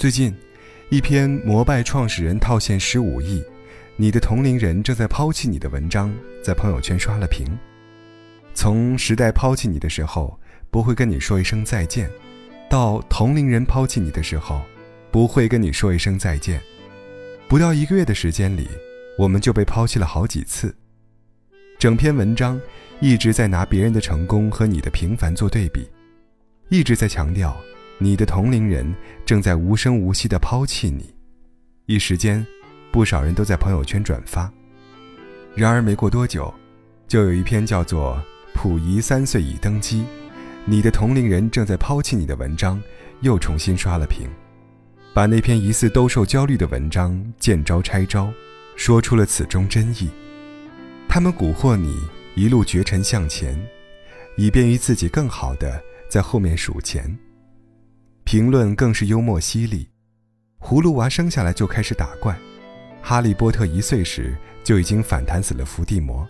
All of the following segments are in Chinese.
最近，一篇摩拜创始人套现十五亿，你的同龄人正在抛弃你的文章，在朋友圈刷了屏。从时代抛弃你的时候，不会跟你说一声再见，到同龄人抛弃你的时候，不会跟你说一声再见。不到一个月的时间里，我们就被抛弃了好几次。整篇文章一直在拿别人的成功和你的平凡做对比，一直在强调你的同龄人正在无声无息地抛弃你。一时间，不少人都在朋友圈转发。然而没过多久，就有一篇叫做“溥仪三岁已登基，你的同龄人正在抛弃你的”文章，又重新刷了屏，把那篇疑似兜售焦虑的文章见招拆招，说出了此中真意。他们蛊惑你一路绝尘向前，以便于自己更好的在后面数钱。评论更是幽默犀利。葫芦娃生下来就开始打怪，哈利波特一岁时就已经反弹死了伏地魔。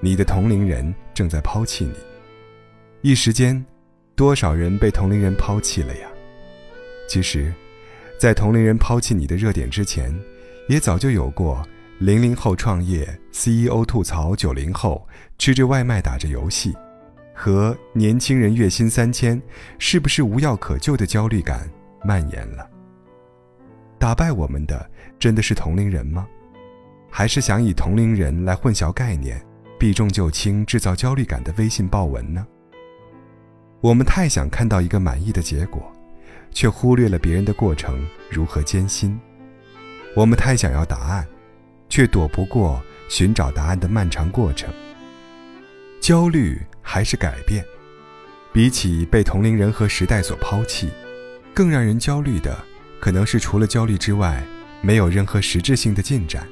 你的同龄人正在抛弃你。一时间，多少人被同龄人抛弃了呀？其实，在同龄人抛弃你的热点之前，也早就有过。零零后创业，CEO 吐槽九零后吃着外卖打着游戏，和年轻人月薪三千是不是无药可救的焦虑感蔓延了。打败我们的真的是同龄人吗？还是想以同龄人来混淆概念，避重就轻制造焦虑感的微信报文呢？我们太想看到一个满意的结果，却忽略了别人的过程如何艰辛。我们太想要答案。却躲不过寻找答案的漫长过程。焦虑还是改变？比起被同龄人和时代所抛弃，更让人焦虑的，可能是除了焦虑之外，没有任何实质性的进展。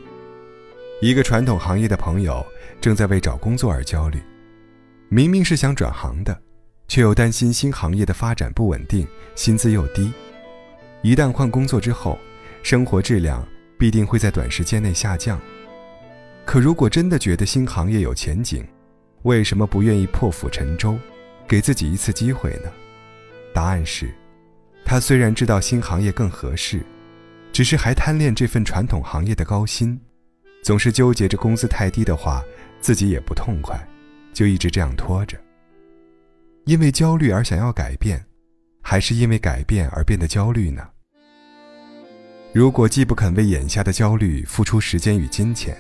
一个传统行业的朋友正在为找工作而焦虑，明明是想转行的，却又担心新行业的发展不稳定，薪资又低，一旦换工作之后，生活质量。必定会在短时间内下降。可如果真的觉得新行业有前景，为什么不愿意破釜沉舟，给自己一次机会呢？答案是，他虽然知道新行业更合适，只是还贪恋这份传统行业的高薪，总是纠结着工资太低的话，自己也不痛快，就一直这样拖着。因为焦虑而想要改变，还是因为改变而变得焦虑呢？如果既不肯为眼下的焦虑付出时间与金钱，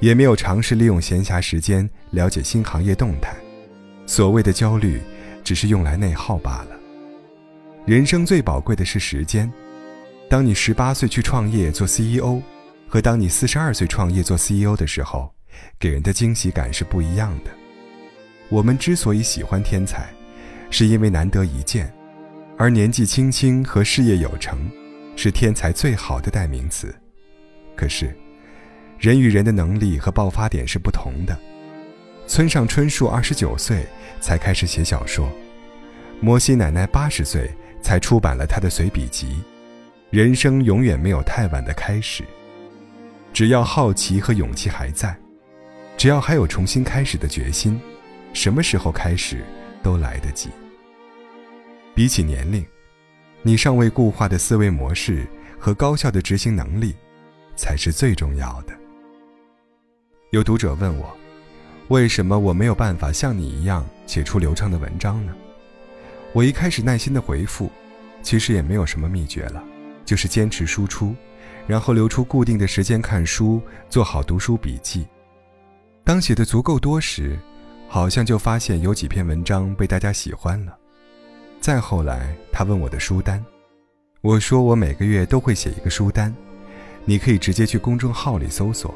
也没有尝试利用闲暇时间了解新行业动态，所谓的焦虑，只是用来内耗罢了。人生最宝贵的是时间，当你十八岁去创业做 CEO，和当你四十二岁创业做 CEO 的时候，给人的惊喜感是不一样的。我们之所以喜欢天才，是因为难得一见，而年纪轻轻和事业有成。是天才最好的代名词，可是，人与人的能力和爆发点是不同的。村上春树二十九岁才开始写小说，摩西奶奶八十岁才出版了他的随笔集。人生永远没有太晚的开始，只要好奇和勇气还在，只要还有重新开始的决心，什么时候开始都来得及。比起年龄。你尚未固化的思维模式和高效的执行能力，才是最重要的。有读者问我，为什么我没有办法像你一样写出流畅的文章呢？我一开始耐心的回复，其实也没有什么秘诀了，就是坚持输出，然后留出固定的时间看书，做好读书笔记。当写的足够多时，好像就发现有几篇文章被大家喜欢了。再后来，他问我的书单，我说我每个月都会写一个书单，你可以直接去公众号里搜索，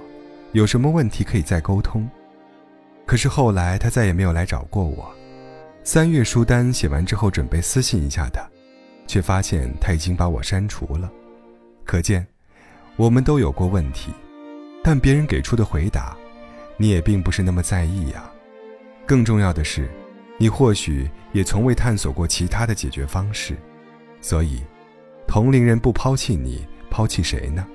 有什么问题可以再沟通。可是后来他再也没有来找过我。三月书单写完之后，准备私信一下他，却发现他已经把我删除了。可见，我们都有过问题，但别人给出的回答，你也并不是那么在意呀。更重要的是。你或许也从未探索过其他的解决方式，所以，同龄人不抛弃你，抛弃谁呢？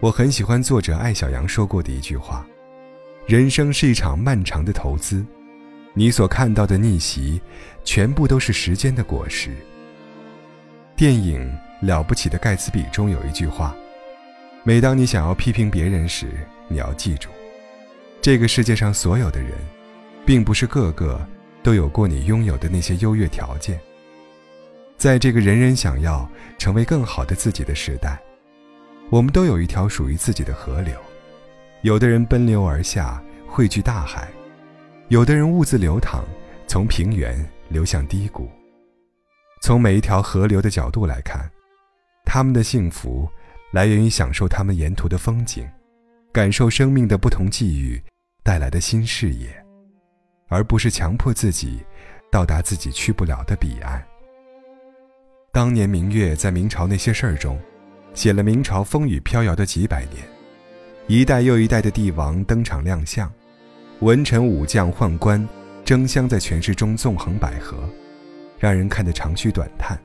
我很喜欢作者艾小羊说过的一句话：“人生是一场漫长的投资，你所看到的逆袭，全部都是时间的果实。”电影《了不起的盖茨比》中有一句话：“每当你想要批评别人时，你要记住，这个世界上所有的人，并不是个个都有过你拥有的那些优越条件。在这个人人想要成为更好的自己的时代，我们都有一条属于自己的河流。有的人奔流而下，汇聚大海；有的人兀自流淌，从平原流向低谷。从每一条河流的角度来看。”他们的幸福，来源于享受他们沿途的风景，感受生命的不同际遇带来的新视野，而不是强迫自己到达自己去不了的彼岸。当年明月在明朝那些事儿中，写了明朝风雨飘摇的几百年，一代又一代的帝王登场亮相，文臣武将宦官争相在权势中纵横捭阖，让人看得长吁短叹。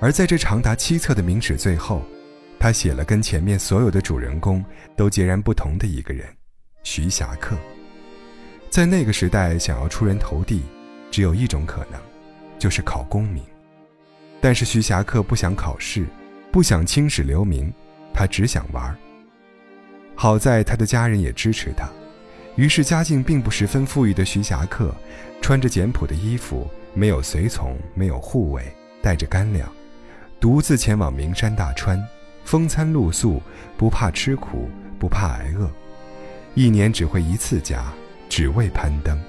而在这长达七册的明史最后，他写了跟前面所有的主人公都截然不同的一个人——徐霞客。在那个时代，想要出人头地，只有一种可能，就是考功名。但是徐霞客不想考试，不想青史留名，他只想玩。好在他的家人也支持他，于是家境并不十分富裕的徐霞客，穿着简朴的衣服，没有随从，没有护卫，带着干粮。独自前往名山大川，风餐露宿，不怕吃苦，不怕挨饿，一年只回一次家，只为攀登。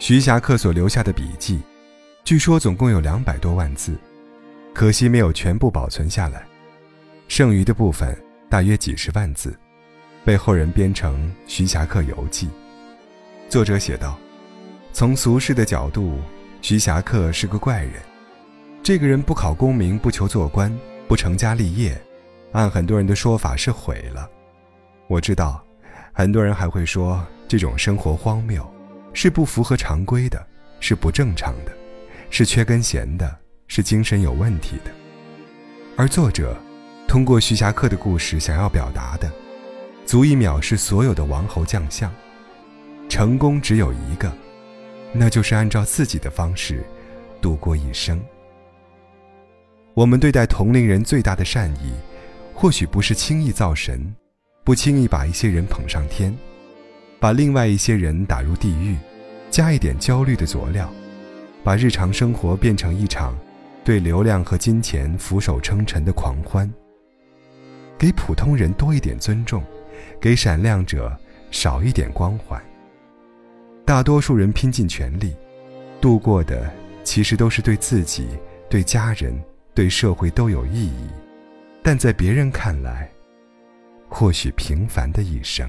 徐霞客所留下的笔记，据说总共有两百多万字，可惜没有全部保存下来，剩余的部分大约几十万字，被后人编成《徐霞客游记》。作者写道：“从俗世的角度，徐霞客是个怪人。”这个人不考功名，不求做官，不成家立业，按很多人的说法是毁了。我知道，很多人还会说这种生活荒谬，是不符合常规的，是不正常的，是缺根弦的，是精神有问题的。而作者通过徐霞客的故事想要表达的，足以藐视所有的王侯将相。成功只有一个，那就是按照自己的方式度过一生。我们对待同龄人最大的善意，或许不是轻易造神，不轻易把一些人捧上天，把另外一些人打入地狱，加一点焦虑的佐料，把日常生活变成一场对流量和金钱俯首称臣的狂欢。给普通人多一点尊重，给闪亮者少一点光环。大多数人拼尽全力，度过的其实都是对自己、对家人。对社会都有意义，但在别人看来，或许平凡的一生。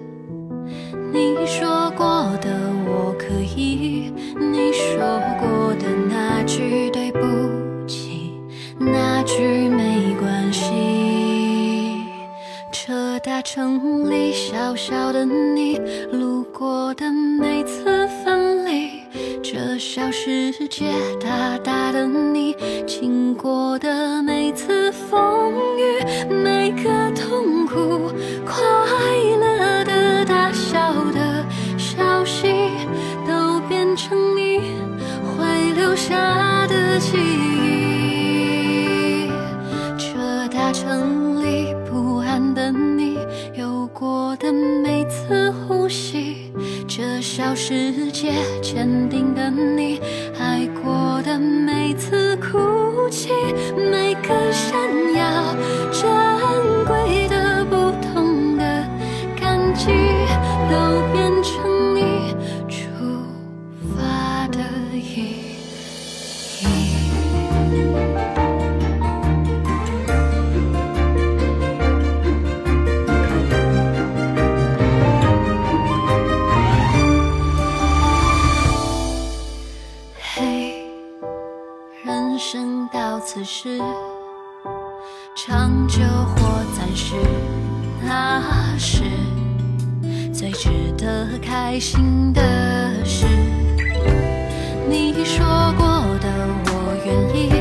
你说过的我可以，你说过的那句对不起，那句没关系。这大城里小小的你，路过的每次分离，这小世界大大的你，经过的每次风雨，每个痛苦快小的消息都变成你会留。下的记忆，这大城里不安的你，有过的每次呼吸，这小世界坚定的你，嘿，人生到此时，长久或暂时，那是最值得开心的事。你说过的我愿意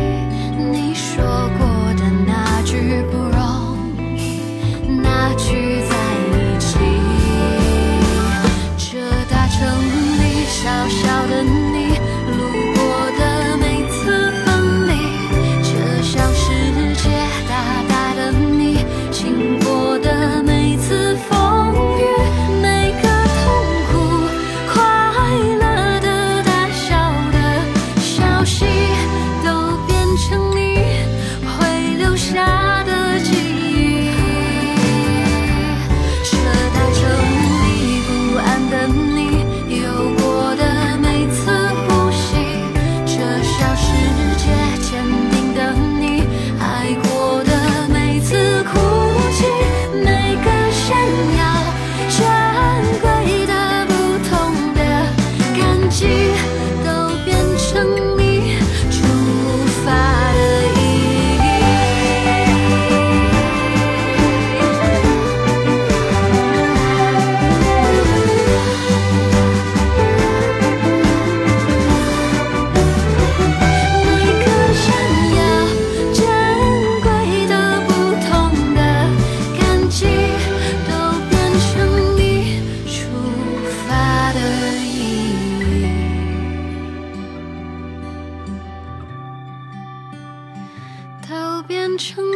成。